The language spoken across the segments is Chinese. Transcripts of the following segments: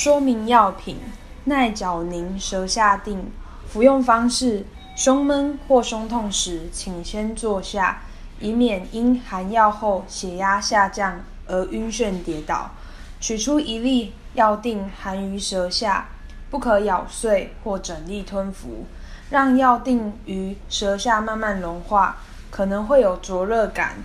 说明药品：耐绞宁舌下定。服用方式：胸闷或胸痛时，请先坐下，以免因含药后血压下降而晕眩跌倒。取出一粒药定含于舌下，不可咬碎或整粒吞服，让药定于舌下慢慢融化，可能会有灼热感。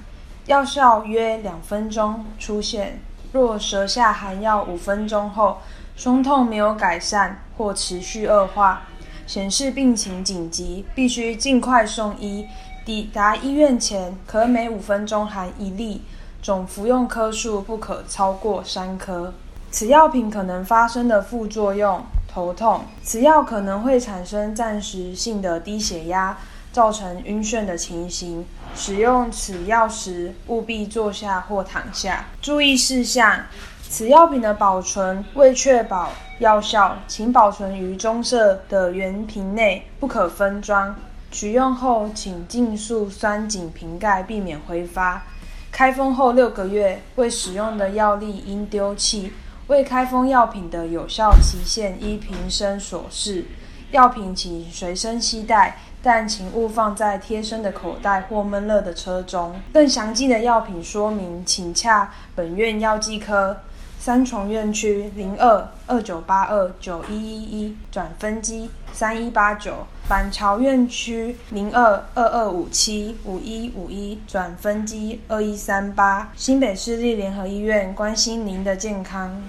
药效约两分钟出现。若舌下含药五分钟后，胸痛没有改善或持续恶化，显示病情紧急，必须尽快送医。抵达医院前，可每五分钟含一粒。总服用颗数不可超过三颗。此药品可能发生的副作用：头痛。此药可能会产生暂时性的低血压，造成晕眩的情形。使用此药时务必坐下或躺下。注意事项：此药品的保存为确保药效，请保存于棕色的圆瓶内，不可分装。取用后请尽速拴紧瓶盖，避免挥发。开封后六个月未使用的药粒应丢弃。未开封药品的有效期限依瓶身所示。药品请随身携带，但请勿放在贴身的口袋或闷热的车中。更详尽的药品说明，请洽本院药剂科。三重院区零二二九八二九一一一转分机三一八九，板桥院区零二二二五七五一五一转分机二一三八，新北市立联合医院关心您的健康。